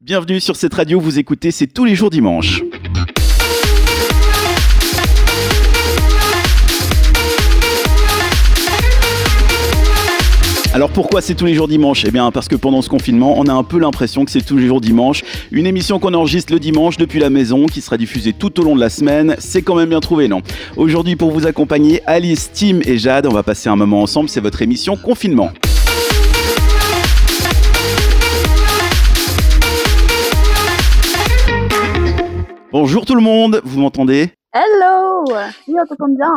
Bienvenue sur cette radio, vous écoutez, c'est tous les jours dimanche. Alors pourquoi c'est tous les jours dimanche? Eh bien parce que pendant ce confinement, on a un peu l'impression que c'est tous les jours dimanche. Une émission qu'on enregistre le dimanche depuis la maison, qui sera diffusée tout au long de la semaine. C'est quand même bien trouvé, non? Aujourd'hui pour vous accompagner, Alice, Tim et Jade, on va passer un moment ensemble. C'est votre émission Confinement. Bonjour tout le monde, vous m'entendez Hello Oui, on t'entend bien.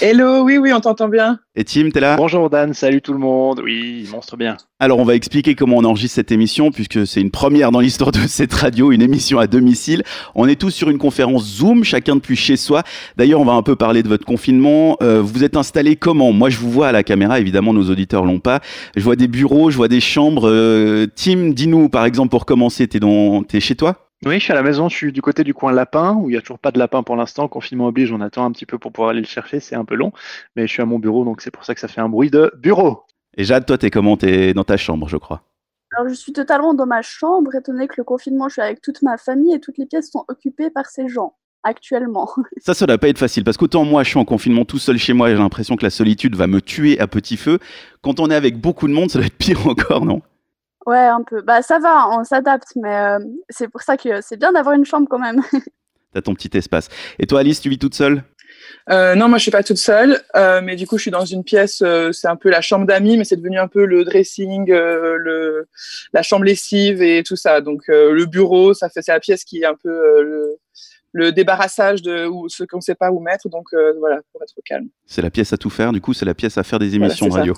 Hello, oui, oui, on t'entend bien. Et Tim, t'es là Bonjour Dan, salut tout le monde. Oui, monstre bien. Alors on va expliquer comment on enregistre cette émission puisque c'est une première dans l'histoire de cette radio, une émission à domicile. On est tous sur une conférence Zoom, chacun depuis chez soi. D'ailleurs on va un peu parler de votre confinement. Euh, vous êtes installé comment? Moi je vous vois à la caméra, évidemment nos auditeurs l'ont pas. Je vois des bureaux, je vois des chambres. Euh, Tim, dis-nous par exemple pour commencer, t'es, dans... t'es chez toi? Oui, je suis à la maison, je suis du côté du coin lapin, où il n'y a toujours pas de lapin pour l'instant. Confinement oblige, on attend un petit peu pour pouvoir aller le chercher, c'est un peu long. Mais je suis à mon bureau, donc c'est pour ça que ça fait un bruit de bureau. Et Jade, toi, t'es comment? T'es dans ta chambre, je crois. Alors, je suis totalement dans ma chambre, étant donné que le confinement, je suis avec toute ma famille et toutes les pièces sont occupées par ces gens actuellement. Ça, ça doit pas être facile parce qu'autant moi, je suis en confinement tout seul chez moi, j'ai l'impression que la solitude va me tuer à petit feu. Quand on est avec beaucoup de monde, ça doit être pire encore, non? Ouais, un peu. Bah ça va, on s'adapte, mais euh, c'est pour ça que c'est bien d'avoir une chambre quand même. T'as ton petit espace. Et toi, Alice, tu vis toute seule? Euh, non, moi je suis pas toute seule, euh, mais du coup je suis dans une pièce, euh, c'est un peu la chambre d'amis, mais c'est devenu un peu le dressing, euh, le, la chambre lessive et tout ça. Donc euh, le bureau, ça fait c'est la pièce qui est un peu le, le débarrassage de ou, ce qu'on ne sait pas où mettre. Donc voilà, pour être calme. C'est la pièce à tout faire. Du coup, c'est la pièce à faire des émissions Voilà, radio.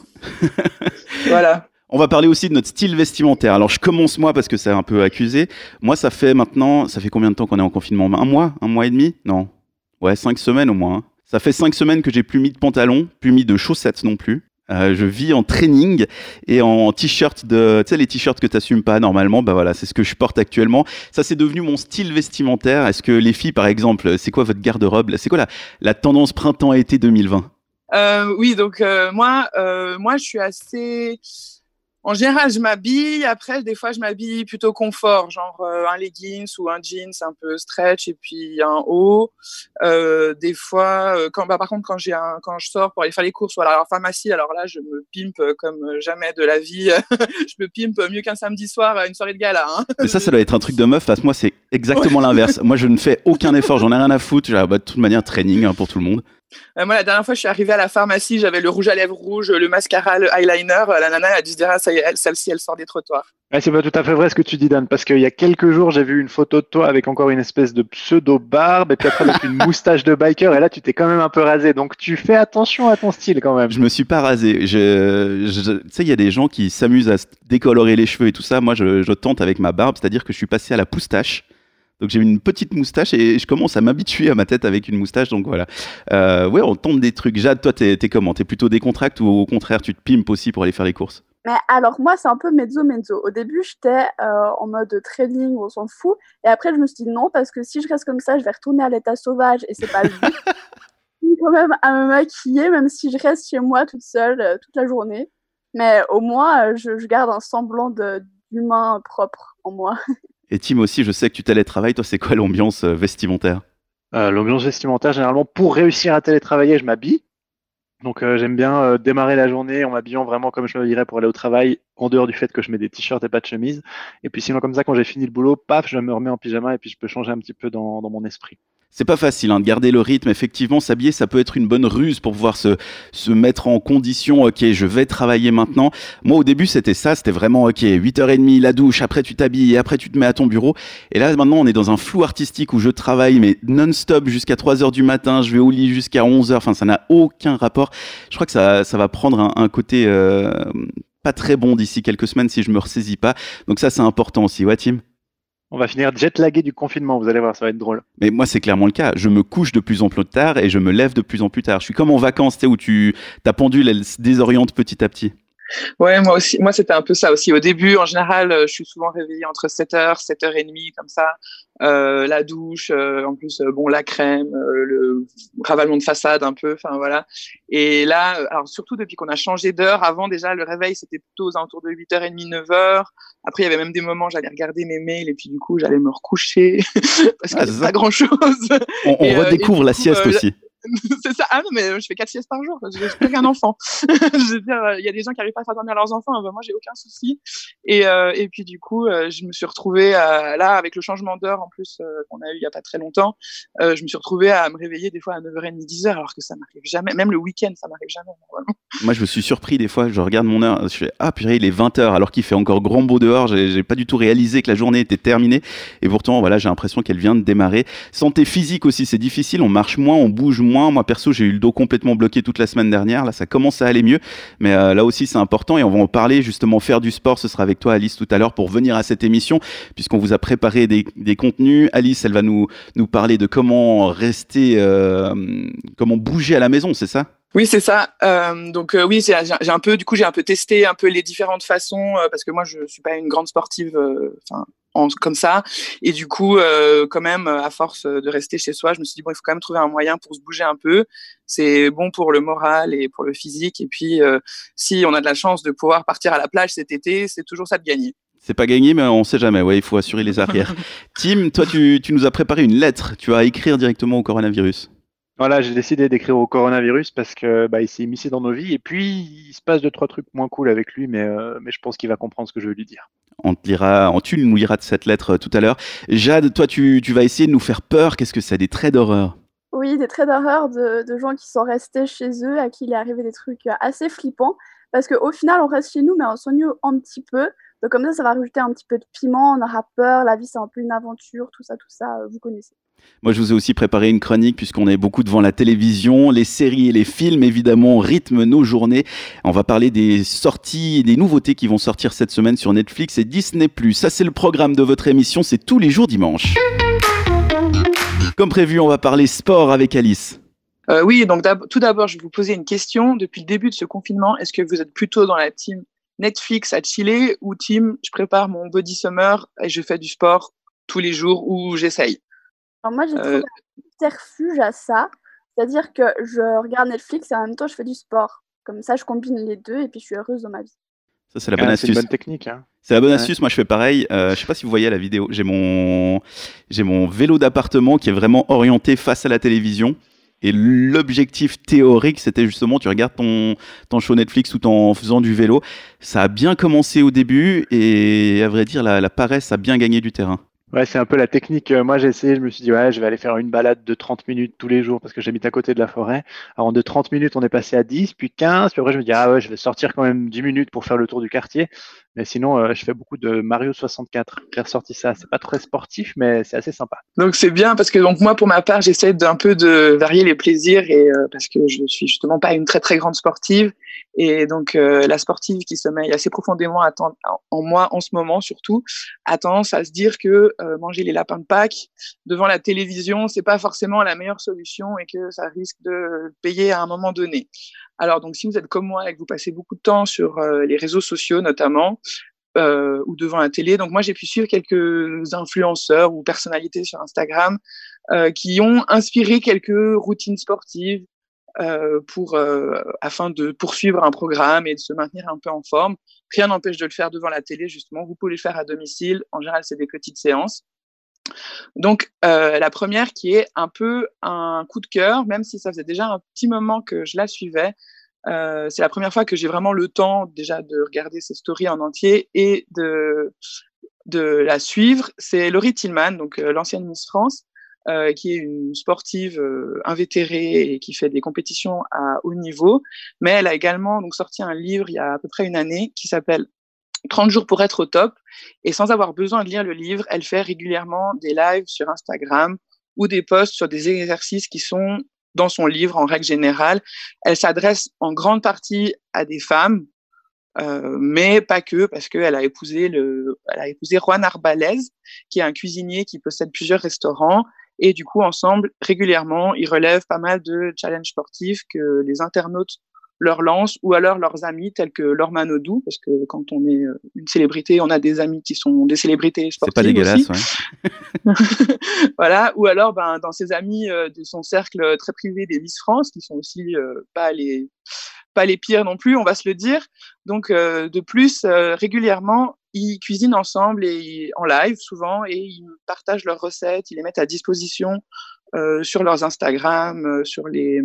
voilà. On va parler aussi de notre style vestimentaire. Alors je commence moi parce que c'est un peu accusé. Moi ça fait maintenant, ça fait combien de temps qu'on est en confinement? Un mois? Un mois et demi? Non. Ouais, cinq semaines au moins. hein. Ça fait cinq semaines que j'ai plus mis de pantalon, plus mis de chaussettes non plus. Euh, je vis en training et en t-shirt de, tu sais les t-shirts que t'assumes pas normalement, bah voilà, c'est ce que je porte actuellement. Ça c'est devenu mon style vestimentaire. Est-ce que les filles par exemple, c'est quoi votre garde-robe? C'est quoi la, la tendance printemps-été 2020 Euh, oui, donc euh, moi, euh, moi, je suis assez. En général, je m'habille. Après, des fois, je m'habille plutôt confort, genre euh, un leggings ou un jeans un peu stretch et puis un haut. Euh, des fois, euh, quand, bah, par contre, quand j'ai un, quand je sors pour aller faire les courses ou à la pharmacie, alors là, je me pimpe comme jamais de la vie. je me pimpe mieux qu'un samedi soir à une soirée de gala. Hein. Mais ça, ça doit être un truc de meuf, parce que moi, c'est exactement l'inverse. Moi, je ne fais aucun effort, j'en ai rien à foutre. Bah, de toute manière, training hein, pour tout le monde. Euh, moi, la dernière fois, je suis arrivée à la pharmacie, j'avais le rouge à lèvres rouge, le mascara, le eyeliner. Euh, La nana elle a dû se dire, ah, ça y est, elle, celle-ci, elle sort des trottoirs. Ouais, c'est pas tout à fait vrai ce que tu dis Dan, parce qu'il y a quelques jours j'ai vu une photo de toi avec encore une espèce de pseudo barbe et puis après avec une moustache de biker et là tu t'es quand même un peu rasé, donc tu fais attention à ton style quand même. Je me suis pas rasé. Je, je- tu sais, il y a des gens qui s'amusent à se décolorer les cheveux et tout ça. Moi, je, je tente avec ma barbe, c'est-à-dire que je suis passé à la poustache. Donc j'ai une petite moustache et je commence à m'habituer à ma tête avec une moustache. Donc voilà. Euh, ouais, on tente des trucs. Jade, toi, t'es, t'es comment? T'es plutôt décontracte ou au contraire, tu te pimpes aussi pour aller faire les courses? Mais alors moi, c'est un peu mezzo mezzo. Au début, j'étais euh, en mode trading, on s'en fout. Et après, je me suis dit non, parce que si je reste comme ça, je vais retourner à l'état sauvage et c'est pas le but. Quand même à me maquiller, même si je reste chez moi toute seule euh, toute la journée. Mais au moins, euh, je, je garde un semblant d'humain propre en moi. Et Tim aussi, je sais que tu télétravailles. Toi, c'est quoi l'ambiance euh, vestimentaire? Euh, L'ambiance vestimentaire, généralement, pour réussir à télétravailler, je m'habille. Donc euh, j'aime bien démarrer la journée en m'habillant vraiment comme je me dirais pour aller au travail, en dehors du fait que je mets des t-shirts et pas de chemise. Et puis sinon comme ça, quand j'ai fini le boulot, paf, je me remets en pyjama et puis je peux changer un petit peu dans mon esprit. C'est pas facile hein, de garder le rythme. Effectivement, s'habiller, ça peut être une bonne ruse pour pouvoir se, se mettre en condition. Ok, je vais travailler maintenant. Moi, au début, c'était ça. C'était vraiment ok, 8h30, la douche. Après, tu t'habilles et après, tu te mets à ton bureau. Et là, maintenant, on est dans un flou artistique où je travaille, mais non-stop jusqu'à 3h du matin. Je vais au lit jusqu'à 11h. Enfin, ça n'a aucun rapport. Je crois que ça, ça va prendre un, un côté euh, pas très bon d'ici quelques semaines si je me ressaisis pas. Donc ça, c'est important aussi. Ouais, Tim? On va finir jet lagué du confinement, vous allez voir, ça va être drôle. Mais moi, c'est clairement le cas. Je me couche de plus en plus tard et je me lève de plus en plus tard. Je suis comme en vacances, tu sais, où tu, ta pendule, elle se désoriente petit à petit. Ouais, moi aussi. Moi, c'était un peu ça aussi. Au début, en général, euh, je suis souvent réveillée entre 7h, 7h30, comme ça. Euh, la douche, euh, en plus, euh, bon, la crème, le ravalement de façade un peu, enfin voilà. Et là, alors surtout depuis qu'on a changé d'heure, avant déjà, le réveil, c'était plutôt aux alentours de 8h30, 9h. Après, il y avait même des moments, j'allais regarder mes mails et puis du coup, j'allais me recoucher parce que ah, pas grand chose. On, on redécouvre la sieste aussi. c'est ça. Ah non, mais je fais quatre siestes par jour. Je suis qu'un enfant. je veux dire, il y a des gens qui arrivent pas à faire dormir leurs enfants. moi, j'ai aucun souci. Et, euh, et puis, du coup, euh, je me suis retrouvée là, avec le changement d'heure en plus euh, qu'on a eu il y a pas très longtemps. Euh, je me suis retrouvée à me réveiller des fois à 9h30, 10h, alors que ça m'arrive jamais. Même le week-end, ça m'arrive jamais. Moi, je me suis surpris des fois. Je regarde mon heure. Je fais Ah, purée, il est 20h, alors qu'il fait encore grand beau dehors. J'ai pas du tout réalisé que la journée était terminée. Et pourtant, voilà, j'ai l'impression qu'elle vient de démarrer. Santé physique aussi, c'est difficile. On marche moins, on bouge moins. Moi, perso, j'ai eu le dos complètement bloqué toute la semaine dernière. Là, ça commence à aller mieux. Mais euh, là aussi, c'est important et on va en parler justement. Faire du sport, ce sera avec toi, Alice, tout à l'heure pour venir à cette émission, puisqu'on vous a préparé des, contenus. Alice, elle va nous, nous parler de comment rester, euh, comment bouger à la maison, c'est ça? Oui, c'est ça. Euh, donc oui, j'ai un peu, du coup, j'ai un peu testé un peu les différentes façons parce que moi, je suis pas une grande sportive. Enfin, comme ça. Et du coup, euh, quand même, à force de rester chez soi, je me suis dit, bon, il faut quand même trouver un moyen pour se bouger un peu. C'est bon pour le moral et pour le physique. Et puis, euh, si on a de la chance de pouvoir partir à la plage cet été, c'est toujours ça de gagner. C'est pas gagné, mais on sait jamais. Ouais, il faut assurer les arrières. Tim, toi, tu, tu nous as préparé une lettre. Tu vas écrire directement au coronavirus. Voilà, j'ai décidé d'écrire au coronavirus parce que bah, il s'est immiscé dans nos vies et puis il se passe deux trois trucs moins cool avec lui, mais, euh, mais je pense qu'il va comprendre ce que je veux lui dire. On te lira, on, tu nous liras de cette lettre euh, tout à l'heure. Jade, toi, tu, tu, vas essayer de nous faire peur. Qu'est-ce que c'est Des traits d'horreur? Oui, des traits d'horreur de, de, gens qui sont restés chez eux, à qui il est arrivé des trucs assez flippants. Parce qu'au final, on reste chez nous, mais on s'ennuie un petit peu. Donc comme ça, ça va rajouter un petit peu de piment, on aura peur, la vie c'est un peu une aventure, tout ça, tout ça, euh, vous connaissez. Moi, je vous ai aussi préparé une chronique puisqu'on est beaucoup devant la télévision. Les séries et les films, évidemment, rythment nos journées. On va parler des sorties et des nouveautés qui vont sortir cette semaine sur Netflix et Disney+. Ça, c'est le programme de votre émission. C'est tous les jours dimanche. Comme prévu, on va parler sport avec Alice. Euh, oui, donc tout d'abord, je vais vous poser une question. Depuis le début de ce confinement, est-ce que vous êtes plutôt dans la team Netflix à chiller ou team je prépare mon body summer et je fais du sport tous les jours ou j'essaye alors moi, j'ai trouvé euh. un refuge à ça. C'est-à-dire que je regarde Netflix et en même temps, je fais du sport. Comme ça, je combine les deux et puis je suis heureuse dans ma vie. Ça, c'est la bonne astuce. C'est bonne technique. Hein. C'est la bonne astuce. Moi, je fais pareil. Euh, je sais pas si vous voyez la vidéo. J'ai mon, j'ai mon vélo d'appartement qui est vraiment orienté face à la télévision. Et l'objectif théorique, c'était justement, tu regardes ton, ton show Netflix tout en faisant du vélo. Ça a bien commencé au début et à vrai dire, la, la paresse a bien gagné du terrain. Ouais, c'est un peu la technique. Euh, moi, j'ai essayé, je me suis dit, ouais, je vais aller faire une balade de 30 minutes tous les jours parce que j'habite à côté de la forêt. Alors, de 30 minutes, on est passé à 10, puis 15, puis après, je me dis, ah ouais, je vais sortir quand même 10 minutes pour faire le tour du quartier. Mais sinon, euh, je fais beaucoup de Mario 64. J'ai ressorti ça. C'est pas très sportif, mais c'est assez sympa. Donc, c'est bien parce que, donc, moi, pour ma part, j'essaie d'un peu de varier les plaisirs et euh, parce que je suis justement pas une très, très grande sportive. Et donc, euh, la sportive qui sommeille assez profondément en moi en ce moment, surtout, a tendance à se dire que manger les lapins de Pâques devant la télévision, c'est pas forcément la meilleure solution et que ça risque de payer à un moment donné. Alors, donc, si vous êtes comme moi et que vous passez beaucoup de temps sur euh, les réseaux sociaux, notamment, ou devant la télé. Donc moi, j'ai pu suivre quelques influenceurs ou personnalités sur Instagram qui ont inspiré quelques routines sportives, euh, pour, euh, afin de poursuivre un programme et de se maintenir un peu en forme. Rien n'empêche de le faire devant la télé, justement. Vous pouvez le faire à domicile. En général, c'est des petites séances. Donc, euh, la première qui est un peu un coup de cœur, même si ça faisait déjà un petit moment que je la suivais. Euh, c'est la première fois que j'ai vraiment le temps déjà de regarder ces stories en entier et de, de la suivre. C'est Laurie Tillman, donc l'ancienne Miss France, euh, qui est une sportive euh, invétérée et qui fait des compétitions à haut niveau. Mais elle a également donc sorti un livre il y a à peu près une année qui s'appelle 30 jours pour être au top. Et sans avoir besoin de lire le livre, elle fait régulièrement des lives sur Instagram ou des posts sur des exercices qui sont dans son livre en règle générale. Elle s'adresse en grande partie à des femmes, euh, mais pas que, parce qu'elle a épousé le, elle a épousé Juan Arbalez, qui est un cuisinier qui possède plusieurs restaurants et du coup, ensemble, régulièrement, ils relèvent pas mal de challenges sportifs que les internautes leur lancent, ou alors leurs amis tels que Laure Manodou, parce que quand on est euh, une célébrité, on a des amis qui sont des célébrités sportives. C'est pas dégueulasse, ouais. voilà, ou alors ben, dans ses amis euh, de son cercle très privé des Miss France, qui sont aussi euh, pas les pas les pires non plus, on va se le dire. Donc de plus, régulièrement, ils cuisinent ensemble et en live souvent et ils partagent leurs recettes, ils les mettent à disposition sur leurs Instagram, sur les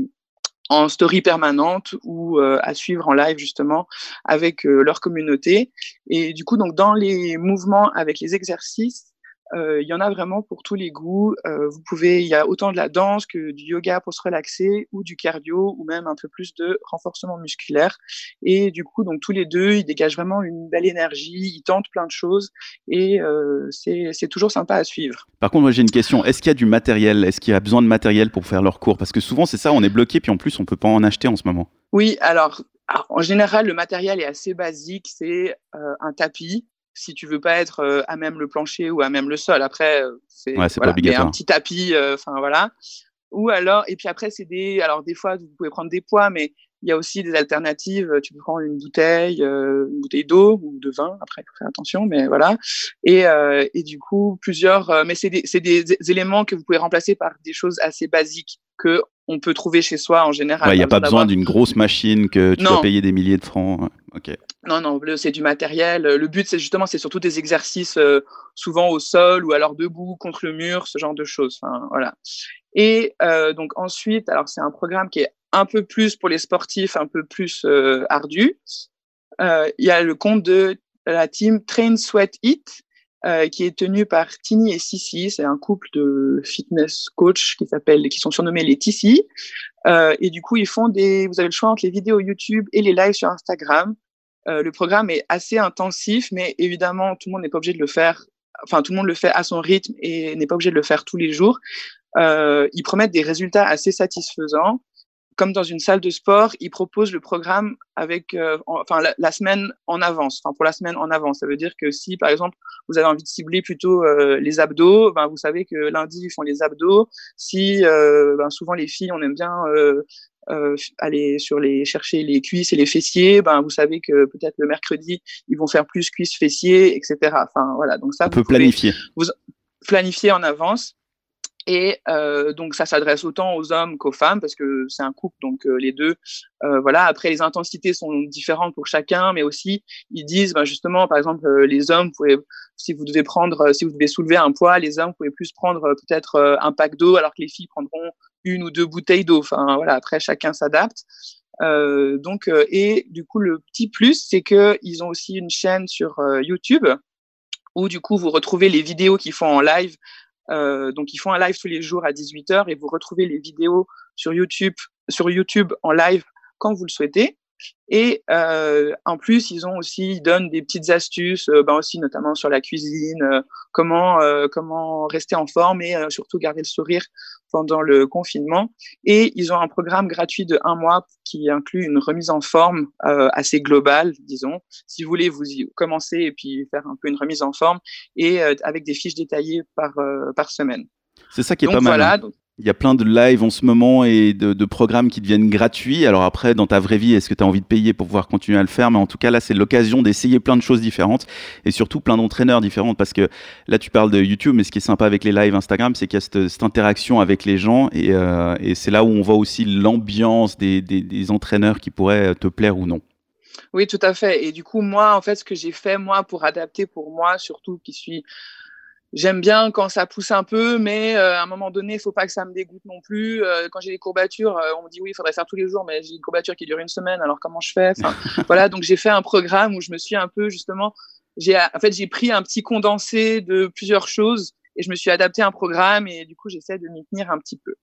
en story permanente ou euh, à suivre en live justement avec euh, leur communauté. Et du coup, donc dans les mouvements avec les exercices, il y en a vraiment pour tous les goûts. vous pouvez, il y a autant de la danse que du yoga pour se relaxer ou du cardio ou même un peu plus de renforcement musculaire. Et du coup, donc tous les deux, ils dégagent vraiment une belle énergie, ils tentent plein de choses et c'est toujours sympa à suivre. Par contre, moi j'ai une question. Est-ce qu'il y a du matériel? Est-ce qu'il y a besoin de matériel pour faire leurs cours? Parce que souvent c'est ça, on est bloqué puis en plus on peut pas en acheter en ce moment. Oui, alors en général, le matériel est assez basique. C'est un tapis, si tu veux pas être euh, à même le plancher ou à même le sol. Après, euh, c'est ouais, voilà, un petit tapis, euh, enfin voilà. Ou alors, et puis après, c'est des, alors des fois, vous pouvez prendre des poids, mais il y a aussi des alternatives. Tu peux prendre une bouteille, une bouteille d'eau ou de vin. Après, il faut faire attention, mais voilà. Et, et du coup, plusieurs, mais c'est des, des, des, éléments que vous pouvez remplacer par des choses assez basiques que on peut trouver chez soi en général. Il n'y a pas besoin d'une grosse machine que tu dois payer des milliers de francs. Ok. Non, non, c'est du matériel. Le but, c'est justement, c'est surtout des exercices euh, souvent au sol ou alors debout contre le mur, ce genre de choses. Enfin, voilà. Et euh, donc ensuite, alors c'est un programme qui est un peu plus pour les sportifs, un peu plus euh, ardu. Il y a le compte de la team Train Sweat Eat, euh, qui est tenu par Tini et Sissi. C'est un couple de fitness coach qui s'appelle, qui sont surnommés les Tissi. Euh, et du coup, ils font des, vous avez le choix entre les vidéos YouTube et les lives sur Instagram. Euh, le programme est assez intensif, mais évidemment, tout le monde n'est pas obligé de le faire. Enfin, tout le monde le fait à son rythme et n'est pas obligé de le faire tous les jours. Euh, ils promettent des résultats assez satisfaisants comme dans une salle de sport, ils proposent le programme avec, euh, enfin, la, semaine en avance, enfin, pour la semaine en avance. Ça veut dire que si, par exemple, vous avez envie de cibler plutôt euh, les abdos, ben, vous savez que lundi, ils font les abdos. Si, euh, ben, souvent, les filles, on aime bien aller sur les, chercher les cuisses et les fessiers, ben, vous savez que peut-être le mercredi, ils vont faire plus cuisses, fessiers, etc. Enfin, voilà. Donc, ça, on peut planifier. Vous planifier en avance. Et euh, donc ça s'adresse autant aux hommes qu'aux femmes parce que c'est un couple, donc euh, les deux. Euh, voilà. Après les intensités sont différentes pour chacun, mais aussi ils disent bah, justement, par exemple, euh, les hommes, pouvez, si vous devez prendre, si vous devez soulever un poids, les hommes pouvez plus prendre peut-être un pack d'eau, alors que les filles prendront une ou deux bouteilles d'eau. Enfin voilà. Après chacun s'adapte. donc et du coup le petit plus, c'est que ils ont aussi une chaîne sur YouTube où du coup vous retrouvez les vidéos qu'ils font en live euh, donc ils font un live tous les jours à 18h et vous retrouvez les vidéos sur YouTube, sur YouTube en live quand vous le souhaitez. Et euh, en plus, ils ont aussi, ils donnent des petites astuces, euh, ben aussi notamment sur la cuisine, euh, comment comment rester en forme et surtout garder le sourire pendant le confinement. Et ils ont un programme gratuit de un mois qui inclut une remise en forme assez globale, disons. Si vous voulez, vous y commencer et puis faire un peu une remise en forme et avec des fiches détaillées par par semaine. C'est ça qui est pas mal. Voilà, hein. Il y a plein de lives en ce moment et de, programmes qui deviennent gratuits. Alors après, dans ta vraie vie, est-ce que tu as envie de payer pour pouvoir continuer à le faire? Mais en tout cas, là, c'est l'occasion d'essayer plein de choses différentes et surtout plein d'entraîneurs différents parce que là, tu parles de YouTube, mais ce qui est sympa avec les lives Instagram, c'est qu'il y a cette, interaction avec les gens euh, et, c'est là où on voit aussi l'ambiance des, des entraîneurs qui pourraient te plaire ou non. Oui, tout à fait. Et du coup, moi, en fait, ce que j'ai fait, moi, pour adapter pour moi, surtout qui suis J'aime bien quand ça pousse un peu, mais euh, à un moment donné, il faut pas que ça me dégoûte non plus. Euh, quand j'ai des courbatures, euh, on me dit oui, il faudrait faire tous les jours, mais j'ai une courbature qui dure une semaine, alors comment je fais? Voilà, donc j'ai fait un programme où je me suis un peu justement, j'ai en fait j'ai pris un petit condensé de plusieurs choses et je me suis adapté à un programme et du coup j'essaie de m'y tenir un petit peu.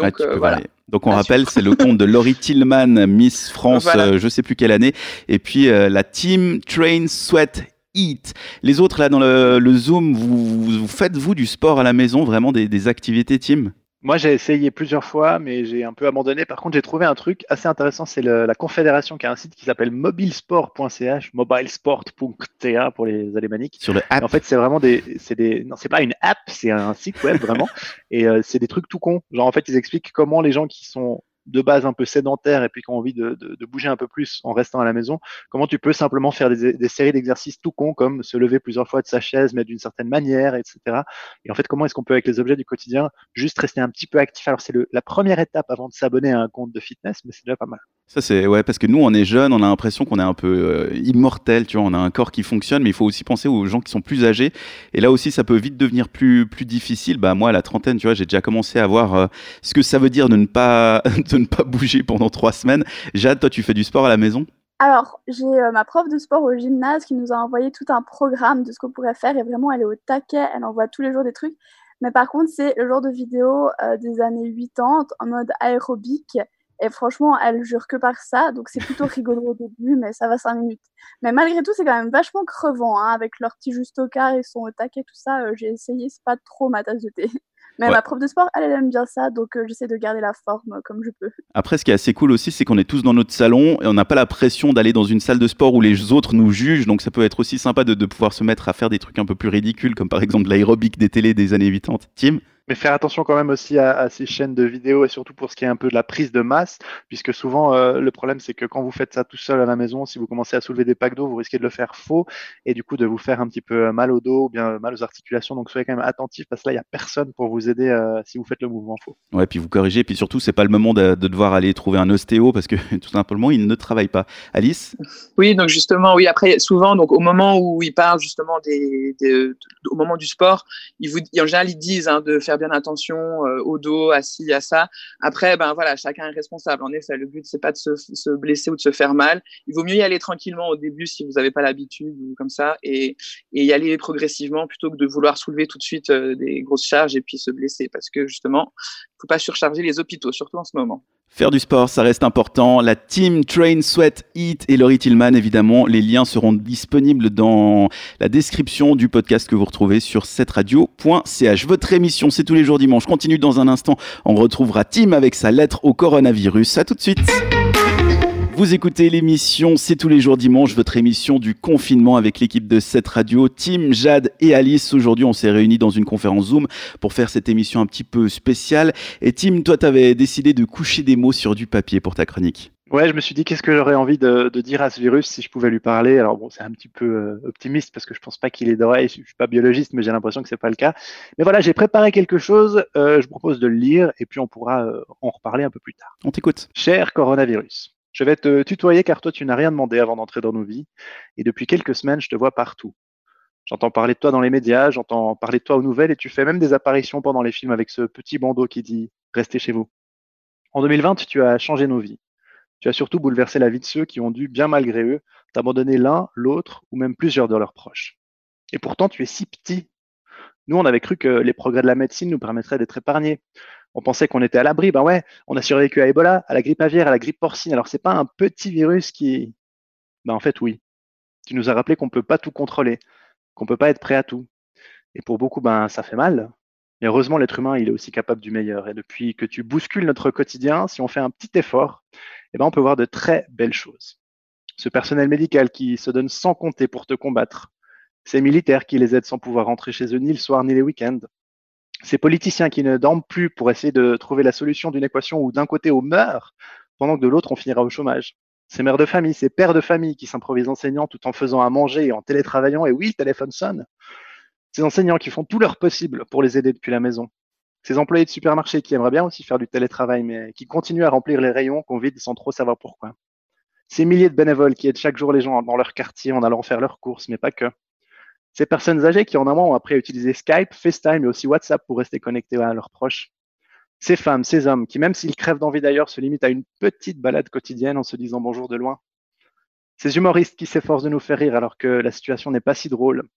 Ah, donc, voilà. Donc on rappelle, c'est le compte de Laurie Tillman, Miss France, je je sais plus quelle année, et puis la team Train Sweat Eat. Les autres, là, dans le, Zoom, vous, faites, vous, du sport à la maison, vraiment des, activités team? Moi, j'ai essayé plusieurs fois, mais j'ai un peu abandonné. Par contre, j'ai trouvé un truc assez intéressant. C'est la Confédération qui a un site qui s'appelle mobilesport.ch, mobilesport.ta pour les alémaniques. Sur le app. en fait, c'est vraiment des, c'est des, non, c'est pas une app, c'est un site web vraiment. et euh, c'est des trucs tout cons. Genre, en fait, ils expliquent comment les gens qui sont de base un peu sédentaires et puis qui ont envie de, bouger un peu plus en restant à la maison, comment tu peux simplement faire des, séries d'exercices tout cons comme se lever plusieurs fois de sa chaise, mais d'une certaine manière, etc. Et en fait, comment est-ce qu'on peut avec les objets du quotidien juste rester un petit peu actif? Alors c'est la première étape avant de s'abonner à un compte de fitness, mais c'est déjà pas mal. Ça c'est ouais parce que nous on est jeunes, on a l'impression qu'on est un peu euh, immortel, tu vois, on a un corps qui fonctionne, mais il faut aussi penser aux gens qui sont plus âgés. Et là aussi ça peut vite devenir plus plus difficile. Bah moi à la trentaine, tu vois, j'ai déjà commencé à voir euh, ce que ça veut dire de ne pas de ne pas bouger pendant trois semaines. Jade, toi tu fais du sport à la maison? Alors, j'ai euh, ma prof de sport au gymnase qui nous a envoyé tout un programme de ce qu'on pourrait faire et vraiment elle est au taquet, elle envoie tous les jours des trucs. Mais par contre, c'est le genre de vidéo des années 80 en mode aérobique et franchement, elle jure que par ça, donc c'est plutôt rigolo au début, mais ça va 5 minutes. Mais malgré tout, c'est quand même vachement crevant, hein, avec leur petit quart et son taquet, tout ça. Euh, j'ai essayé, c'est pas trop ma tasse de thé. Mais ma prof de sport, elle, elle aime bien ça, donc euh, j'essaie de garder la forme euh, comme je peux. Après, ce qui est assez cool aussi, c'est qu'on est tous dans notre salon et on n'a pas la pression d'aller dans une salle de sport où les autres nous jugent, donc ça peut être aussi sympa de, de pouvoir se mettre à faire des trucs un peu plus ridicules, comme par exemple l'aérobic des télés des années 80. Tim? Mais faire attention quand même aussi à, ces chaînes de vidéos et surtout pour ce qui est un peu de la prise de masse, puisque souvent euh, le problème c'est que quand vous faites ça tout seul à la maison, si vous commencez à soulever des packs d'eau, vous risquez de le faire faux et du coup de vous faire un petit peu mal au dos ou bien mal aux articulations. Donc soyez quand même attentif parce que là il n'y a personne pour vous aider euh, si vous faites le mouvement faux. Ouais, puis vous corrigez, puis surtout c'est pas le moment de, devoir aller trouver un ostéo parce que tout simplement il ne travaille pas. Alice? Oui, donc justement, oui, après souvent, donc au moment où il parle justement des, au moment du sport, ils vous, en général ils disent hein, de faire bien attention euh, au dos, assis, à ça. Après, ben voilà, chacun est responsable. En effet, le but c'est pas de se, blesser ou de se faire mal. Il vaut mieux y aller tranquillement au début si vous n'avez pas l'habitude ou comme ça, et, y aller progressivement plutôt que de vouloir soulever tout de suite euh, des grosses charges et puis se blesser, parce que justement, faut pas surcharger les hôpitaux, surtout en ce moment. Faire du sport, ça reste important. La team Train, Sweat, Eat et Laurie Tillman, évidemment, les liens seront disponibles dans la description du podcast que vous retrouvez sur cetteradio.ch. Votre émission, c'est tous les jours dimanche. Continue dans un instant. On retrouvera Tim avec sa lettre au coronavirus. À tout de suite. Vous écoutez l'émission C'est tous les jours dimanche, votre émission du confinement avec l'équipe de cette radio, Tim, Jade et Alice. Aujourd'hui, on s'est réunis dans une conférence Zoom pour faire cette émission un petit peu spéciale. Et Tim, toi, tu avais décidé de coucher des mots sur du papier pour ta chronique. Ouais, je me suis dit qu'est-ce que j'aurais envie de, dire à ce virus si je pouvais lui parler? Alors bon, c'est un petit peu euh, optimiste parce que je pense pas qu'il est d'oreille. Je suis pas biologiste, mais j'ai l'impression que c'est pas le cas. Mais voilà, j'ai préparé quelque chose. Euh, je propose de le lire et puis on pourra euh, en reparler un peu plus tard. On t'écoute. Cher coronavirus. Je vais te tutoyer car toi, tu n'as rien demandé avant d'entrer dans nos vies. Et depuis quelques semaines, je te vois partout. J'entends parler de toi dans les médias, j'entends parler de toi aux nouvelles et tu fais même des apparitions pendant les films avec ce petit bandeau qui dit Restez chez vous. En 2020, tu as changé nos vies. Tu as surtout bouleversé la vie de ceux qui ont dû, bien malgré eux, t'abandonner l'un, l'autre ou même plusieurs de leurs proches. Et pourtant, tu es si petit. Nous, on avait cru que les progrès de la médecine nous permettraient d'être épargnés on pensait qu'on était à l'abri. Ben ouais, on a survécu à Ebola, à la grippe aviaire, à la grippe porcine. Alors c'est pas un petit virus qui. Ben en fait oui. Tu nous as rappelé qu'on peut pas tout contrôler, qu'on peut pas être prêt à tout. Et pour beaucoup, ben ça fait mal. Mais heureusement, l'être humain, il est aussi capable du meilleur. Et depuis que tu bouscules notre quotidien, si on fait un petit effort, eh ben on peut voir de très belles choses. Ce personnel médical qui se donne sans compter pour te combattre, ces militaires qui les aident sans pouvoir rentrer chez eux ni le soir ni les week-ends, ces politiciens qui ne dorment plus pour essayer de trouver la solution d'une équation où d'un côté on meurt, pendant que de l'autre on finira au chômage. Ces mères de famille, ces pères de famille qui s'improvisent enseignants tout en faisant à manger et en télétravaillant, et oui, le téléphone sonne. Ces enseignants qui font tout leur possible pour les aider depuis la maison. Ces employés de supermarché qui aimeraient bien aussi faire du télétravail, mais qui continuent à remplir les rayons qu'on vide sans trop savoir pourquoi. Ces milliers de bénévoles qui aident chaque jour les gens dans leur quartier en allant faire leurs courses, mais pas que ces personnes âgées qui en amont ont appris à utiliser Skype, FaceTime et aussi WhatsApp pour rester connectés à leurs proches. Ces femmes, ces hommes qui, même s'ils crèvent d'envie d'ailleurs, se limitent à une petite balade quotidienne en se disant bonjour de loin. Ces humoristes qui s'efforcent de nous faire rire alors que la situation n'est pas si drôle.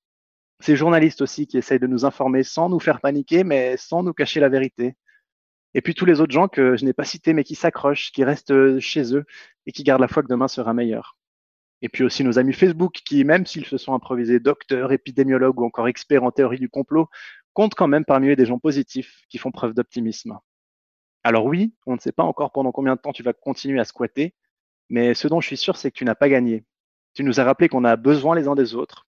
Ces journalistes aussi qui essayent de nous informer sans nous faire paniquer, mais sans nous cacher la vérité. Et puis tous les autres gens que je n'ai pas cités, mais qui s'accrochent, qui restent chez eux et qui gardent la foi que demain sera meilleur. Et puis aussi nos amis Facebook qui, même s'ils se sont improvisés docteurs, épidémiologues ou encore experts en théorie du complot, comptent quand même parmi eux des gens positifs qui font preuve d'optimisme. Alors oui, on ne sait pas encore pendant combien de temps tu vas continuer à squatter, mais ce dont je suis sûr, c'est que tu n'as pas gagné. Tu nous as rappelé qu'on a besoin les uns des autres.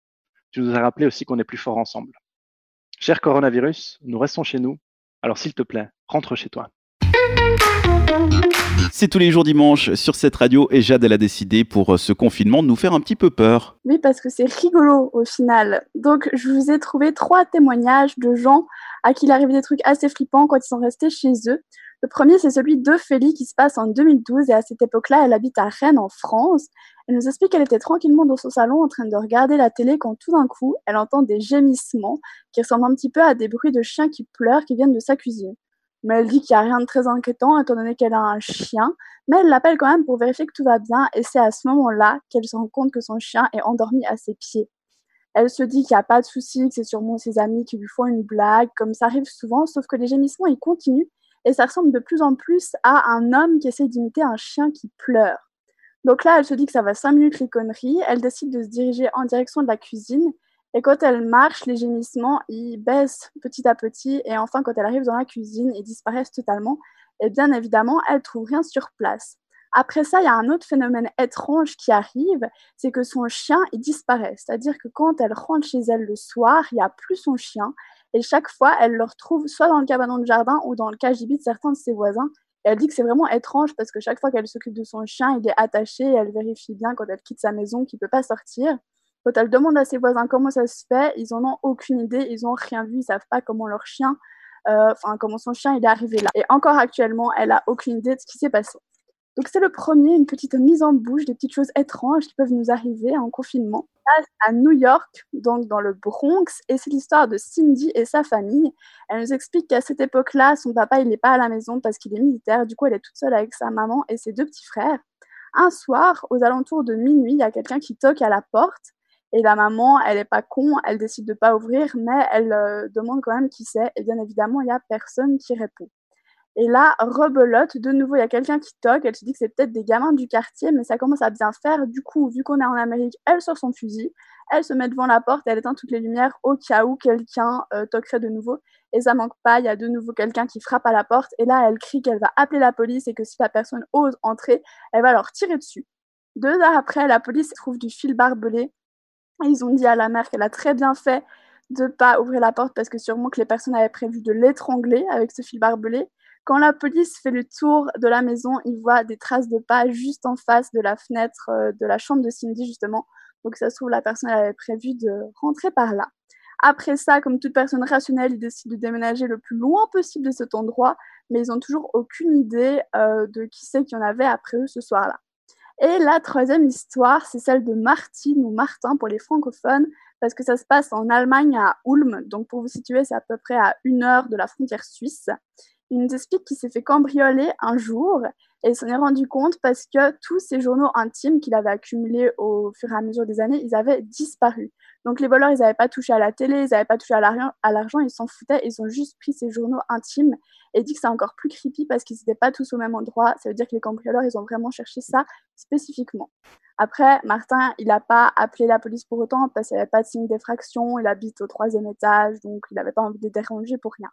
Tu nous as rappelé aussi qu'on est plus fort ensemble. Cher coronavirus, nous restons chez nous. Alors s'il te plaît, rentre chez toi. C'est tous les jours dimanche sur cette radio et Jade, elle a décidé pour euh, ce confinement de nous faire un petit peu peur. Oui, parce que c'est rigolo au final. Donc, je vous ai trouvé trois témoignages de gens à qui il arrive des trucs assez flippants quand ils sont restés chez eux. Le premier, c'est celui d'Ophélie qui se passe en 2012 et à cette époque-là, elle habite à Rennes en France. Elle nous explique qu'elle était tranquillement dans son salon en train de regarder la télé quand tout d'un coup, elle entend des gémissements qui ressemblent un petit peu à des bruits de chiens qui pleurent qui viennent de sa cuisine. Mais elle dit qu'il n'y a rien de très inquiétant étant donné qu'elle a un chien, mais elle l'appelle quand même pour vérifier que tout va bien et c'est à ce moment-là qu'elle se rend compte que son chien est endormi à ses pieds. Elle se dit qu'il n'y a pas de souci, que c'est sûrement ses amis qui lui font une blague, comme ça arrive souvent, sauf que les gémissements, ils continuent et ça ressemble de plus en plus à un homme qui essaie d'imiter un chien qui pleure. Donc là, elle se dit que ça va 5 minutes les conneries, elle décide de se diriger en direction de la cuisine et quand elle marche, les gémissements, ils baissent petit à petit et enfin quand elle arrive dans la cuisine, ils disparaissent totalement et bien évidemment, elle trouve rien sur place. Après ça, il y a un autre phénomène étrange qui arrive, c'est que son chien, il disparaît. C'est-à-dire que quand elle rentre chez elle le soir, il n'y a plus son chien et chaque fois, elle le retrouve soit dans le cabanon de jardin ou dans le cagibi de certains de ses voisins. Et elle dit que c'est vraiment étrange parce que chaque fois qu'elle s'occupe de son chien, il est attaché et elle vérifie bien quand elle quitte sa maison qu'il ne peut pas sortir. Quand elle demande à ses voisins comment ça se fait, ils n'en ont aucune idée, ils n'ont rien vu, ils savent pas comment leur chien, euh, enfin comment son chien il est arrivé là. Et encore actuellement, elle a aucune idée de ce qui s'est passé. Donc c'est le premier, une petite mise en bouche, des petites choses étranges qui peuvent nous arriver en confinement. À New York, donc dans le Bronx, et c'est l'histoire de Cindy et sa famille. Elle nous explique qu'à cette époque-là, son papa, il n'est pas à la maison parce qu'il est militaire. Du coup, elle est toute seule avec sa maman et ses deux petits frères. Un soir, aux alentours de minuit, il y a quelqu'un qui toque à la porte. Et la maman, elle n'est pas con, elle décide de pas ouvrir, mais elle euh, demande quand même qui c'est. Et bien évidemment, il n'y a personne qui répond. Et là, rebelote, de nouveau, il y a quelqu'un qui toque. Elle se dit que c'est peut-être des gamins du quartier, mais ça commence à bien faire. Du coup, vu qu'on est en Amérique, elle sort son fusil, elle se met devant la porte, elle éteint toutes les lumières au cas où quelqu'un euh, toquerait de nouveau. Et ça manque pas, il y a de nouveau quelqu'un qui frappe à la porte. Et là, elle crie qu'elle va appeler la police et que si la personne ose entrer, elle va leur tirer dessus. Deux heures après, la police trouve du fil barbelé. Ils ont dit à la mère qu'elle a très bien fait de pas ouvrir la porte parce que sûrement que les personnes avaient prévu de l'étrangler avec ce fil barbelé. Quand la police fait le tour de la maison, il voit des traces de pas juste en face de la fenêtre euh, de la chambre de Cindy, justement. Donc ça se trouve, la personne avait prévu de rentrer par là. Après ça, comme toute personne rationnelle, ils décident de déménager le plus loin possible de cet endroit, mais ils n'ont toujours aucune idée euh, de qui c'est qu'il y en avait après eux ce soir-là. Et la troisième histoire, c'est celle de Martine ou Martin pour les francophones, parce que ça se passe en Allemagne à Ulm. Donc pour vous situer, c'est à peu près à une heure de la frontière suisse il nous explique qu'il s'est fait cambrioler un jour et s'en est rendu compte parce que tous ses journaux intimes qu'il avait accumulés au fur et à mesure des années, ils avaient disparu. Donc les voleurs, ils n'avaient pas touché à la télé, ils n'avaient pas touché à l'argent, ils s'en foutaient, ils ont juste pris ses journaux intimes et dit que c'est encore plus creepy parce qu'ils n'étaient pas tous au même endroit. Ça veut dire que les cambrioleurs, ils ont vraiment cherché ça spécifiquement. Après, Martin, il n'a pas appelé la police pour autant parce qu'il n'y avait pas de signe d'effraction, il habite au troisième étage, donc il n'avait pas envie de déranger pour rien.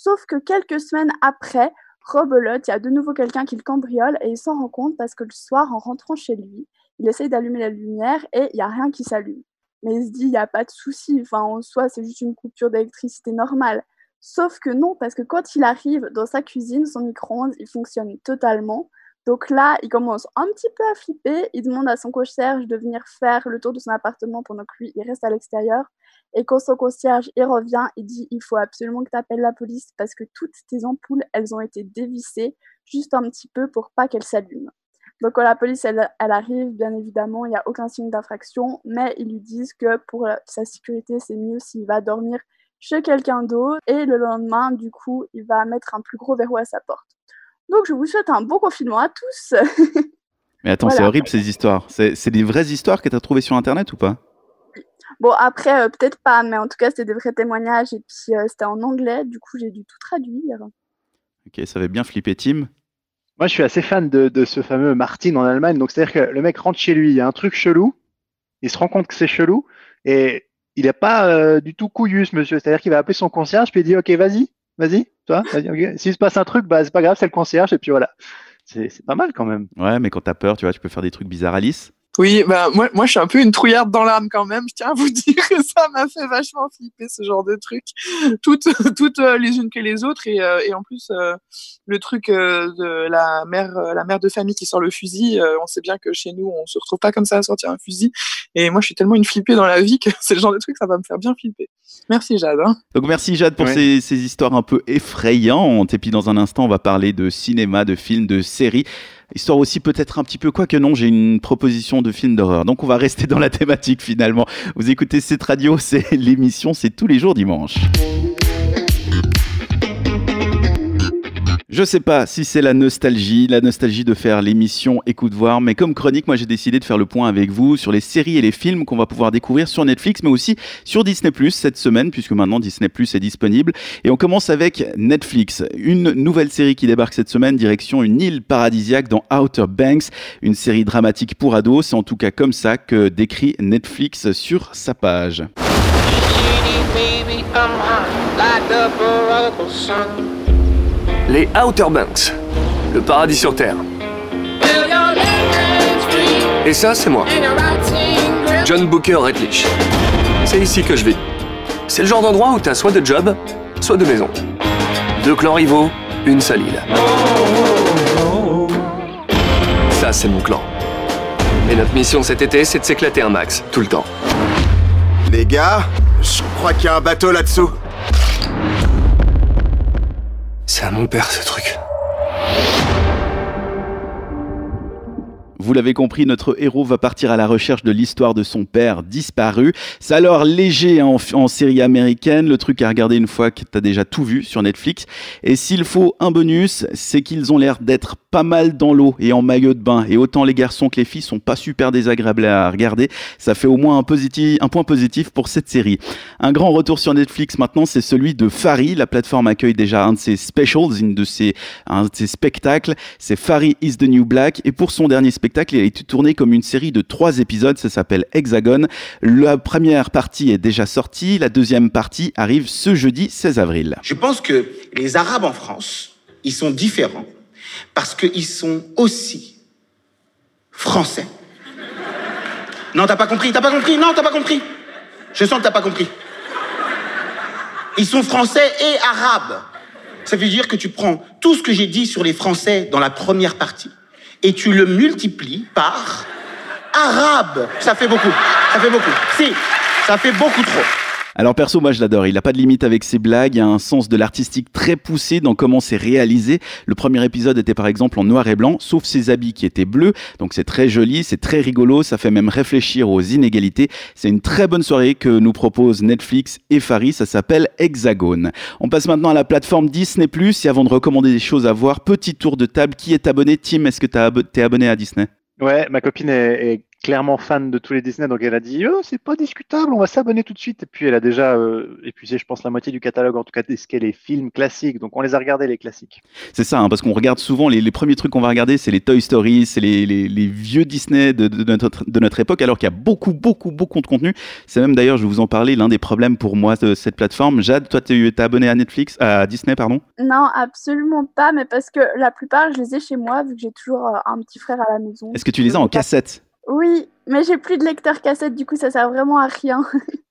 Sauf que quelques semaines après, rebelote, il y a de nouveau quelqu'un qui le cambriole et il s'en rend compte parce que le soir, en rentrant chez lui, il essaye d'allumer la lumière et il n'y a rien qui s'allume. Mais il se dit, il n'y a pas de souci, enfin, en soi, c'est juste une coupure d'électricité normale. Sauf que non, parce que quand il arrive dans sa cuisine, son micro-ondes, il fonctionne totalement. Donc là, il commence un petit peu à flipper. Il demande à son concierge de venir faire le tour de son appartement pendant que lui, il reste à l'extérieur. Et quand son concierge y revient, il dit il faut absolument que tu appelles la police parce que toutes tes ampoules, elles ont été dévissées juste un petit peu pour pas qu'elles s'allument. Donc quand la police, elle, arrive, bien évidemment, il n'y a aucun signe d'infraction, mais ils lui disent que pour sa sécurité, c'est mieux s'il va dormir chez quelqu'un d'autre et le lendemain, du coup, il va mettre un plus gros verrou à sa porte. Donc je vous souhaite un bon confinement à tous. mais attends, c'est horrible ces histoires. C'est des vraies histoires que tu as trouvées sur Internet ou pas? Bon, après, euh, peut-être pas, mais en tout cas, c'était des vrais témoignages et puis euh, c'était en anglais, du coup, j'ai dû tout traduire. Ok, ça avait bien flippé Tim. Moi, je suis assez fan de, ce fameux Martin en Allemagne. Donc, c'est-à-dire que le mec rentre chez lui, il y a un truc chelou, il se rend compte que c'est chelou et il n'est pas euh, du tout couillu, ce monsieur. C'est-à-dire qu'il va appeler son concierge puis il dit Ok, vas-y, vas-y, toi, vas-y, S'il se passe un truc, bah, c'est pas grave, c'est le concierge et puis voilà. C'est pas mal quand même. Ouais, mais quand t'as peur, tu vois, tu peux faire des trucs bizarres Alice. Oui, bah, moi, moi, je suis un peu une trouillarde dans l'âme quand même. Je tiens à vous dire que ça m'a fait vachement flipper ce genre de truc. Toutes, toutes euh, les unes que les autres. Et, euh, et en plus, euh, le truc de la mère, la mère de famille qui sort le fusil, on sait bien que chez nous, on se retrouve pas comme ça à sortir un fusil. Et moi, je suis tellement une flippée dans la vie que c'est le genre de truc, ça va me faire bien flipper. Merci Jade. Hein. Donc merci Jade pour ces, ces histoires un peu effrayantes. Et puis dans un instant, on va parler de cinéma, de films, de séries histoire aussi peut-être un petit peu quoi que non, j'ai une proposition de film d'horreur. Donc on va rester dans la thématique finalement. Vous écoutez cette radio, c'est l'émission, c'est tous les jours dimanche. Je sais pas si c'est la nostalgie, la nostalgie de faire l'émission Écoute voir, mais comme chronique, moi j'ai décidé de faire le point avec vous sur les séries et les films qu'on va pouvoir découvrir sur Netflix, mais aussi sur Disney Plus cette semaine, puisque maintenant Disney Plus est disponible. Et on commence avec Netflix, une nouvelle série qui débarque cette semaine, direction une île paradisiaque dans Outer Banks, une série dramatique pour ados. C'est en tout cas comme ça que décrit Netflix sur sa page. Les Outer Banks, le paradis sur Terre. Et ça, c'est moi. John Booker Redlich. C'est ici que je vis. C'est le genre d'endroit où t'as soit de job, soit de maison. Deux clans rivaux, une seule île. Ça, c'est mon clan. Et notre mission cet été, c'est de s'éclater un max, tout le temps. Les gars, je crois qu'il y a un bateau là-dessous. C'est à mon père ce truc. Vous l'avez compris, notre héros va partir à la recherche de l'histoire de son père disparu. C'est alors léger en, série américaine, le truc à regarder une fois que t'as déjà tout vu sur Netflix. Et s'il faut un bonus, c'est qu'ils ont l'air d'être pas mal dans l'eau et en maillot de bain. Et autant les garçons que les filles sont pas super désagréables à regarder. Ça fait au moins un, point positif pour cette série. Un grand retour sur Netflix maintenant, c'est celui de Fari. La plateforme accueille déjà un de ses specials, une de ses, un de ses spectacles. C'est Fari is the New Black. Et pour son dernier spectacle, il a été tourné comme une série de trois épisodes, ça s'appelle Hexagone. La première partie est déjà sortie, la deuxième partie arrive ce jeudi 16 avril. Je pense que les Arabes en France, ils sont différents parce qu'ils sont aussi français. Non, t'as pas compris, t'as pas compris, non, t'as pas compris. Je sens que t'as pas compris. Ils sont français et arabes. Ça veut dire que tu prends tout ce que j'ai dit sur les Français dans la première partie et tu le multiplies par arabe. Ça fait beaucoup. Ça fait beaucoup. Si, ça fait beaucoup trop. Alors perso, moi je l'adore. Il n'a pas de limite avec ses blagues. Il a un sens de l'artistique très poussé dans comment c'est réalisé. Le premier épisode était par exemple en noir et blanc, sauf ses habits qui étaient bleus. Donc c'est très joli, c'est très rigolo. Ça fait même réfléchir aux inégalités. C'est une très bonne soirée que nous propose Netflix et Faris. Ça s'appelle Hexagone. On passe maintenant à la plateforme Disney+. Et avant de recommander des choses à voir, petit tour de table. Qui est abonné? Tim, est-ce que tu es abonné à Disney? Ouais, ma copine est, clairement fan de tous les Disney, donc elle a dit oh, c'est pas discutable, on va s'abonner tout de suite. Et puis elle a déjà euh, épuisé, je pense, la moitié du catalogue, en tout cas, ce qu'est les films classiques. Donc on les a regardés, les classiques. C'est ça, hein, parce qu'on regarde souvent les, les, premiers trucs qu'on va regarder, c'est les Toy Story, c'est les, les, les, vieux Disney de, de, de, notre, de notre époque, alors qu'il y a beaucoup, beaucoup, beaucoup de contenu. C'est même d'ailleurs, je vais vous en parler, l'un des problèmes pour moi de cette plateforme. Jade, toi, tu es abonné à Netflix, à Disney, pardon? Non, absolument pas, mais parce que la plupart, je les ai chez moi, vu que j'ai toujours euh, un petit frère à la maison. Est-ce que tu les as en cassette? Oui, mais j'ai plus de lecteur cassette, du coup ça sert vraiment à rien.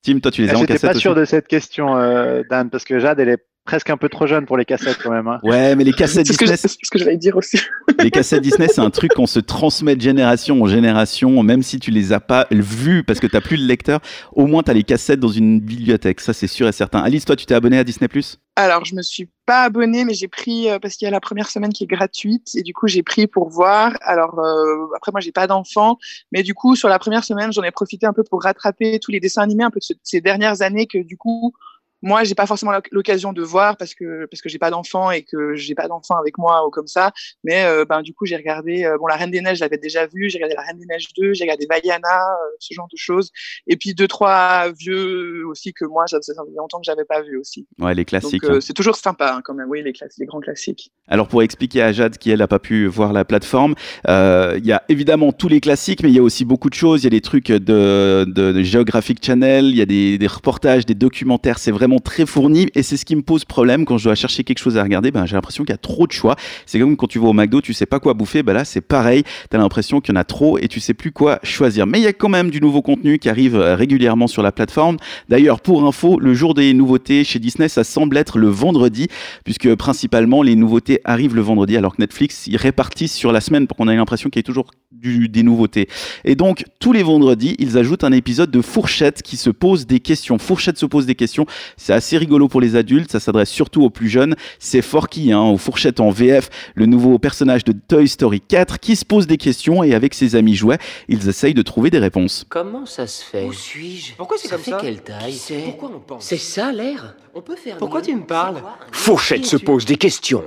Tim, toi tu les as en cassette J'étais pas sûr de cette question, euh, Dan, parce que Jade, elle est presque un peu trop jeune pour les cassettes quand même. Hein. Ouais, mais les cassettes Disney. C'est ce que j'allais dire aussi. les cassettes Disney, c'est un truc qu'on se transmet de génération en génération, même si tu les as pas vues parce que tu plus le lecteur, au moins tu as les cassettes dans une bibliothèque, ça c'est sûr et certain. Alice, toi tu t'es abonné à Disney Plus? Alors, je me suis pas abonné, mais j'ai pris euh, parce qu'il y a la première semaine qui est gratuite et du coup j'ai pris pour voir. Alors euh, après moi j'ai pas d'enfant, mais du coup sur la première semaine j'en ai profité un peu pour rattraper tous les dessins animés un peu de ces dernières années que du coup moi j'ai pas forcément l'occasion de voir parce que parce que j'ai pas d'enfant et que j'ai pas d'enfant avec moi ou comme ça. Mais euh, ben du coup j'ai regardé euh, bon la Reine des Neiges j'avais déjà vu j'ai regardé la Reine des Neiges 2 j'ai regardé Vaiana euh, ce genre de choses. Et puis deux trois vieux aussi que moi ça faisait longtemps que j'avais pas vu aussi. Ouais les classiques euh, c'est toujours sympa hein, quand même. Oui les les grands classiques. Alors pour expliquer à Jade qui elle a pas pu voir la plateforme il y a évidemment tous les classiques mais il y a aussi beaucoup de choses. Il y a des trucs de, de, de Geographic Channel il y a des, des reportages des documentaires. C'est vrai très fourni et c'est ce qui me pose problème quand je dois chercher quelque chose à regarder. Ben, j'ai l'impression qu'il y a trop de choix. C'est comme quand tu vas au McDo, tu sais pas quoi bouffer. Ben là, c'est pareil. Tu as l'impression qu'il y en a trop et tu sais plus quoi choisir. Mais il y a quand même du nouveau contenu qui arrive euh, régulièrement sur la plateforme. D'ailleurs, pour info, le jour des nouveautés chez Disney, ça semble être le vendredi, puisque principalement les nouveautés arrivent le vendredi, alors que Netflix, ils répartissent sur la semaine pour qu'on ait l'impression qu'il y ait toujours du, des nouveautés. Et donc, tous les vendredis, ils ajoutent un épisode de Fourchette qui se pose des questions. Fourchette se pose des questions. C'est assez rigolo pour les adultes. Ça s'adresse surtout aux plus jeunes. C'est Forky, hein, aux Fourchettes en VF, le nouveau personnage de Toy Story 4 qui se pose des questions et avec ses amis jouets, ils essayent de trouver des réponses. Comment ça se fait? Où suis-je? Pourquoi c'est Ça comme fait ça? quelle taille Qui c'est? Pourquoi on pense? C'est ça l'air? On peut faire Pourquoi mieux. tu me parles? Fourchette se pose des questions.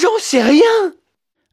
J'en sais rien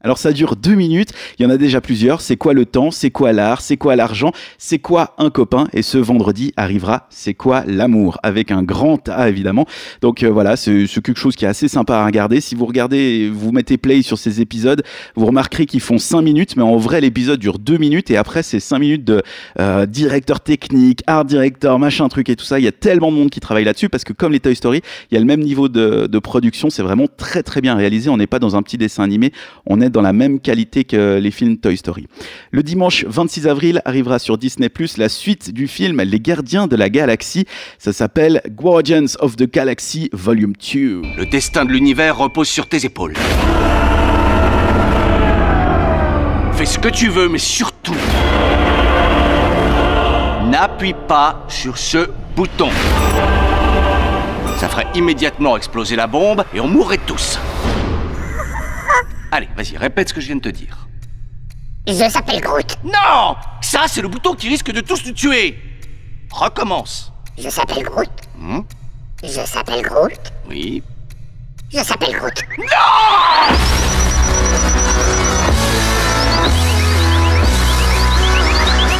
Alors ça dure deux minutes, il y en a déjà plusieurs. C'est quoi le temps? C'est quoi l'art? C'est quoi l'argent? C'est quoi un copain? Et ce vendredi arrivera C'est quoi l'amour? Avec un grand A évidemment. Donc euh, voilà, c'est quelque chose qui est assez sympa à regarder. Si vous regardez, vous mettez play sur ces épisodes, vous remarquerez qu'ils font cinq minutes, mais en vrai l'épisode dure deux minutes et après c'est cinq minutes de euh, directeur technique, art director, machin truc et tout ça. Il y a tellement de monde qui travaille là-dessus parce que comme les Toy Story, il y a le même niveau de, de production. C'est vraiment très très bien réalisé. On n'est pas dans un petit dessin animé, on est dans la même qualité que les films Toy Story. Le dimanche 26 avril arrivera sur Disney la suite du film Les Gardiens de la Galaxie. Ça s'appelle Guardians of the Galaxy Volume 2. Le destin de l'univers repose sur tes épaules. Fais ce que tu veux, mais surtout, n'appuie pas sur ce bouton. Ça ferait immédiatement exploser la bombe et on mourrait tous. Allez, vas-y, répète ce que je viens de te dire. Je s'appelle Groot. Non Ça, c'est le bouton qui risque de tous nous tuer. Recommence. Je s'appelle Groot. Hmm? Je s'appelle Groot. oui. Je s'appelle Groot.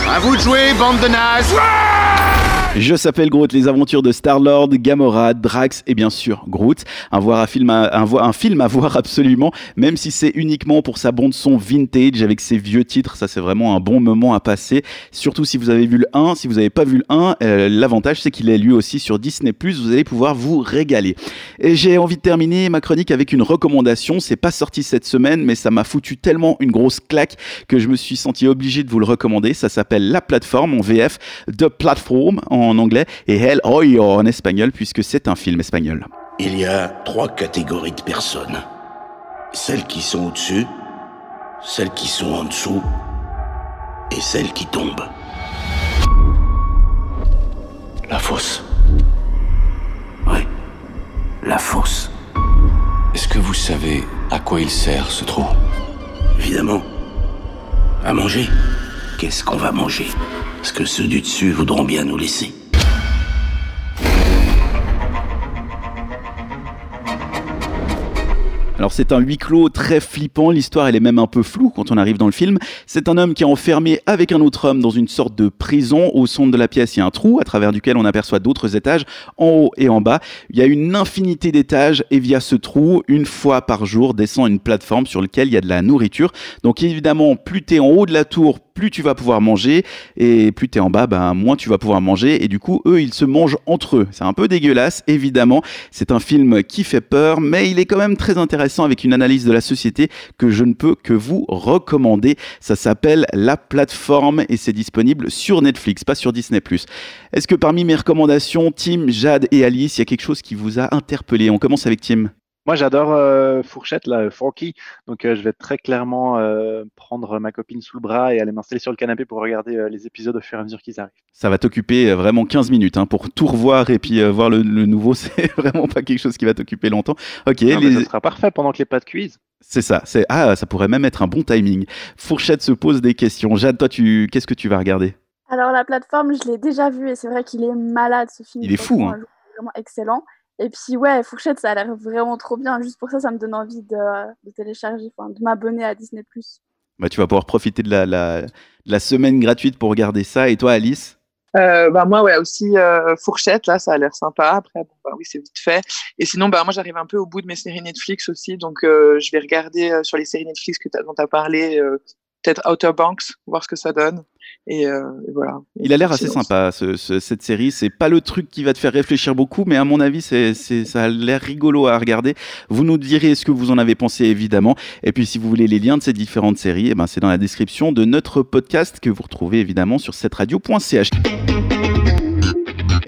À vous de jouer, bande de nazes Je s'appelle Groot, les aventures de Star-Lord, Gamora, Drax et bien sûr Groot. Un, voir film à, un film à voir absolument, même si c'est uniquement pour sa bande son vintage avec ses vieux titres. Ça, c'est vraiment un bon moment à passer. Surtout si vous avez vu le 1. Si vous n'avez pas vu le 1, euh, l'avantage, c'est qu'il est lui aussi sur Disney+. Vous allez pouvoir vous régaler. Et j'ai envie de terminer ma chronique avec une recommandation. C'est pas sorti cette semaine, mais ça m'a foutu tellement une grosse claque que je me suis senti obligé de vous le recommander. Ça s'appelle La Plateforme en VF, The Platform en anglais et El Hoyo en espagnol puisque c'est un film espagnol. Il y a trois catégories de personnes. Celles qui sont au-dessus, celles qui sont en dessous et celles qui tombent. La fosse. Oui, la fosse, Est-ce que vous savez à quoi il sert ce trou? Évidemment. À manger Qu'est-ce qu'on va manger? Est-ce que ceux du dessus voudront bien nous laisser Alors c'est un huis clos très flippant, l'histoire elle est même un peu floue quand on arrive dans le film. C'est un homme qui est enfermé avec un autre homme dans une sorte de prison. Au centre de la pièce, il y a un trou à travers duquel on aperçoit d'autres étages en haut et en bas. Il y a une infinité d'étages et via ce trou, une fois par jour, descend une plateforme sur laquelle il y a de la nourriture. Donc évidemment, plus tu es en haut de la tour, plus tu vas pouvoir manger et plus tu es en bas, ben, moins tu vas pouvoir manger et du coup, eux, ils se mangent entre eux. C'est un peu dégueulasse, évidemment. C'est un film qui fait peur, mais il est quand même très intéressant avec une analyse de la société que je ne peux que vous recommander. Ça s'appelle La Plateforme et c'est disponible sur Netflix, pas sur Disney+. Est-ce que parmi mes recommandations, Tim, Jade et Alice, il y a quelque chose qui vous a interpellé? On commence avec Tim. Moi, j'adore euh, Fourchette, là, Forky. Donc, euh, je vais très clairement euh, prendre ma copine sous le bras et aller m'installer sur le canapé pour regarder euh, les épisodes au fur et à mesure qu'ils arrivent. Ça va t'occuper euh, vraiment 15 minutes hein, pour tout revoir et puis euh, voir le, le nouveau. C'est vraiment pas quelque chose qui va t'occuper longtemps. Ok, les- Ça sera parfait pendant que les pas de cuisent. c'est ça. C'est ah, ça pourrait même être un bon timing. Fourchette se pose des questions. Jade, toi, tu qu'est-ce que tu vas regarder? Alors la plateforme, je l'ai déjà vu et c'est vrai qu'il est malade ce film. Il est fou, hein. Vraiment excellent. Et puis ouais, Fourchette, ça a l'air vraiment trop bien. Juste pour ça, ça me donne envie de, de télécharger, de m'abonner à Disney+. Bah, tu vas pouvoir profiter de la, la, de la semaine gratuite pour regarder ça. Et toi, Alice? Euh, bah moi ouais aussi euh, fourchette là ça a l'air sympa après bon bah oui c'est vite fait et sinon bah moi j'arrive un peu au bout de mes séries Netflix aussi donc euh, je vais regarder euh, sur les séries Netflix que t'as- dont tu as parlé euh, peut-être Outer Banks, voir ce que ça donne. Et, euh, et voilà. Il a l'air assez sympa, ce- ce- cette série. C'est pas le truc qui va te faire réfléchir beaucoup, mais à mon avis, c'est- ça a l'air rigolo à regarder. Vous nous direz ce que vous en avez pensé, évidemment. Et puis, si vous voulez les liens de ces différentes séries, eh ben, c'est dans la description de notre podcast que vous retrouvez évidemment sur cette radio.ch.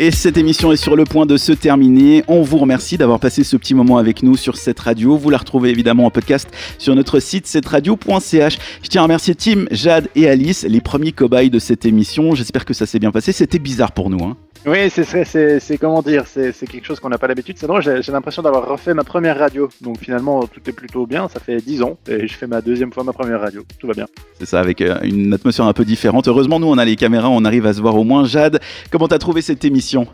Et cette émission est sur le point de se terminer. On vous remercie d'avoir passé ce petit moment avec nous sur cette radio. Vous la retrouvez évidemment en podcast sur notre site cetteradio.ch. Je tiens à remercier Tim, Jade et Alice, les premiers cobayes de cette émission. J'espère que ça s'est bien passé. C'était bizarre pour nous. Hein. Oui, c'est- comment dire, c'est quelque chose qu'on n'a pas l'habitude. C'est drôle, j'ai l'impression d'avoir refait ma première radio. Donc finalement, tout est plutôt bien. Ça fait 10 ans et je fais ma deuxième fois ma première radio. Tout va bien. C'est ça, avec euh, une atmosphère un peu différente. Heureusement, nous, on a les caméras, on arrive à se voir au moins. Jade, comment t'as trouvé cette émission?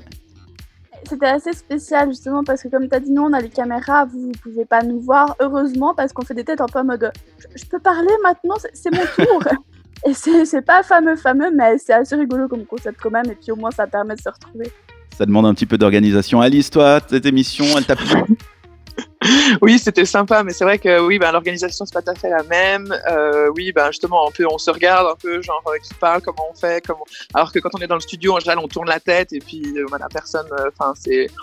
C'était assez spécial justement parce que comme tu as dit, nous on a les caméras, vous ne pouvez pas nous voir, heureusement, parce qu'on fait des têtes un peu en mode je, je peux parler maintenant, c'est mon tour. et c'est pas fameux, fameux, mais c'est assez rigolo comme concept quand même, et puis au moins ça permet de se retrouver. Ça demande un petit peu d'organisation. Alice, toi, cette émission, elle t'a plu? Oui, c'était sympa, mais c'est vrai que oui, ben, l'organisation c'est pas tout à fait la même. Euh, oui, ben justement, un peu, on se regarde un peu, genre euh, qui parle, comment on fait, comment. Alors que quand on est dans le studio, en général, on tourne la tête et puis euh, la personne,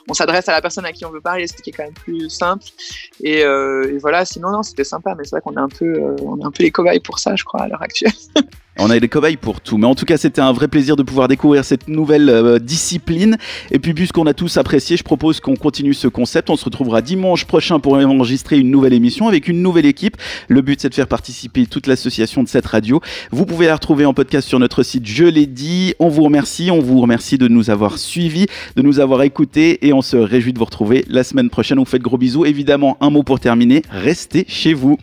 on s'adresse à la personne à qui on veut parler, ce qui est quand même plus simple. Et, voilà, sinon non, c'était sympa, mais c'est vrai qu'on est un peu, on est un peu les cobayes pour ça, je crois, à l'heure actuelle. On a des cobayes pour tout, mais en tout cas c'était un vrai plaisir de pouvoir découvrir cette nouvelle euh, discipline. Et puis puisqu'on a tous apprécié, je propose qu'on continue ce concept. On se retrouvera dimanche prochain pour enregistrer une nouvelle émission avec une nouvelle équipe. Le but c'est de faire participer toute l'association de cette radio. Vous pouvez la retrouver en podcast sur notre site, je l'ai dit. On vous remercie, on vous remercie de nous avoir suivis, de nous avoir écoutés et on se réjouit de vous retrouver la semaine prochaine. On vous fait de gros bisous. Évidemment, un mot pour terminer, restez chez vous.